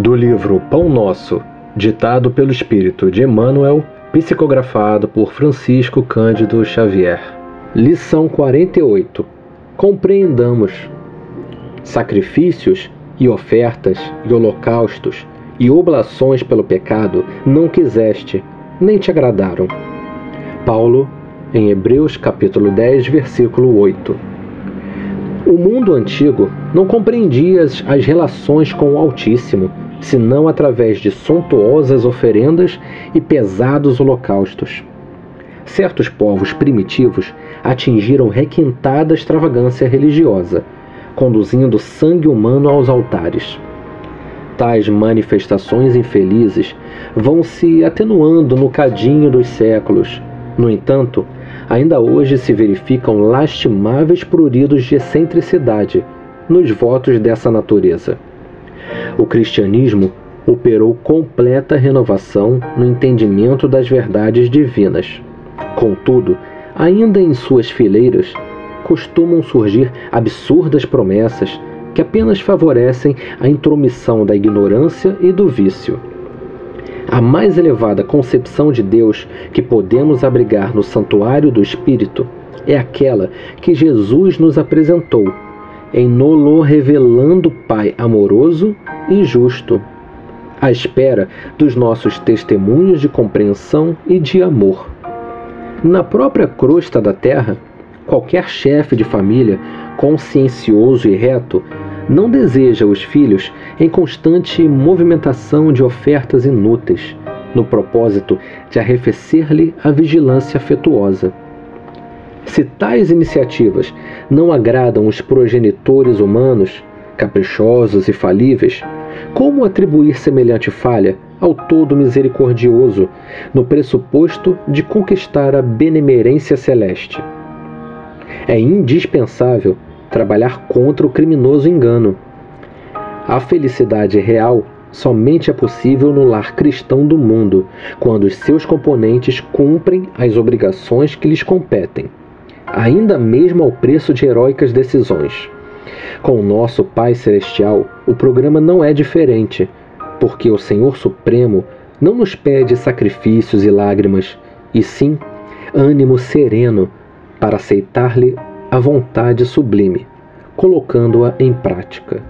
do livro Pão Nosso, ditado pelo Espírito de Emmanuel, psicografado por Francisco Cândido Xavier. Lição 48. Compreendamos. Sacrifícios e ofertas e holocaustos e oblações pelo pecado não quiseste, nem te agradaram. Paulo, em Hebreus capítulo 10, versículo 8. O mundo antigo não compreendia as relações com o Altíssimo, senão através de suntuosas oferendas e pesados holocaustos. Certos povos primitivos atingiram requintada extravagância religiosa, conduzindo sangue humano aos altares. Tais manifestações infelizes vão se atenuando no cadinho dos séculos. No entanto, ainda hoje se verificam lastimáveis pruridos de excentricidade nos votos dessa natureza. O cristianismo operou completa renovação no entendimento das verdades divinas. Contudo, ainda em suas fileiras costumam surgir absurdas promessas que apenas favorecem a intromissão da ignorância e do vício. A mais elevada concepção de Deus que podemos abrigar no santuário do Espírito é aquela que Jesus nos apresentou, em nolo revelando Pai amoroso e justo, à espera dos nossos testemunhos de compreensão e de amor. Na própria crosta da terra, qualquer chefe de família consciencioso e reto não deseja os filhos em constante movimentação de ofertas inúteis, no propósito de arrefecer-lhe a vigilância afetuosa. Se tais iniciativas não agradam os progenitores humanos, caprichosos e falíveis, como atribuir semelhante falha ao todo misericordioso, no pressuposto de conquistar a benemerência celeste? É indispensável trabalhar contra o criminoso engano. A felicidade real somente é possível no lar cristão do mundo, quando os seus componentes cumprem as obrigações que lhes competem, ainda mesmo ao preço de heróicas decisões. Com o nosso Pai Celestial, o programa não é diferente, porque o Senhor Supremo não nos pede sacrifícios e lágrimas, e sim ânimo sereno para aceitar-lhe a vontade sublime, colocando-a em prática.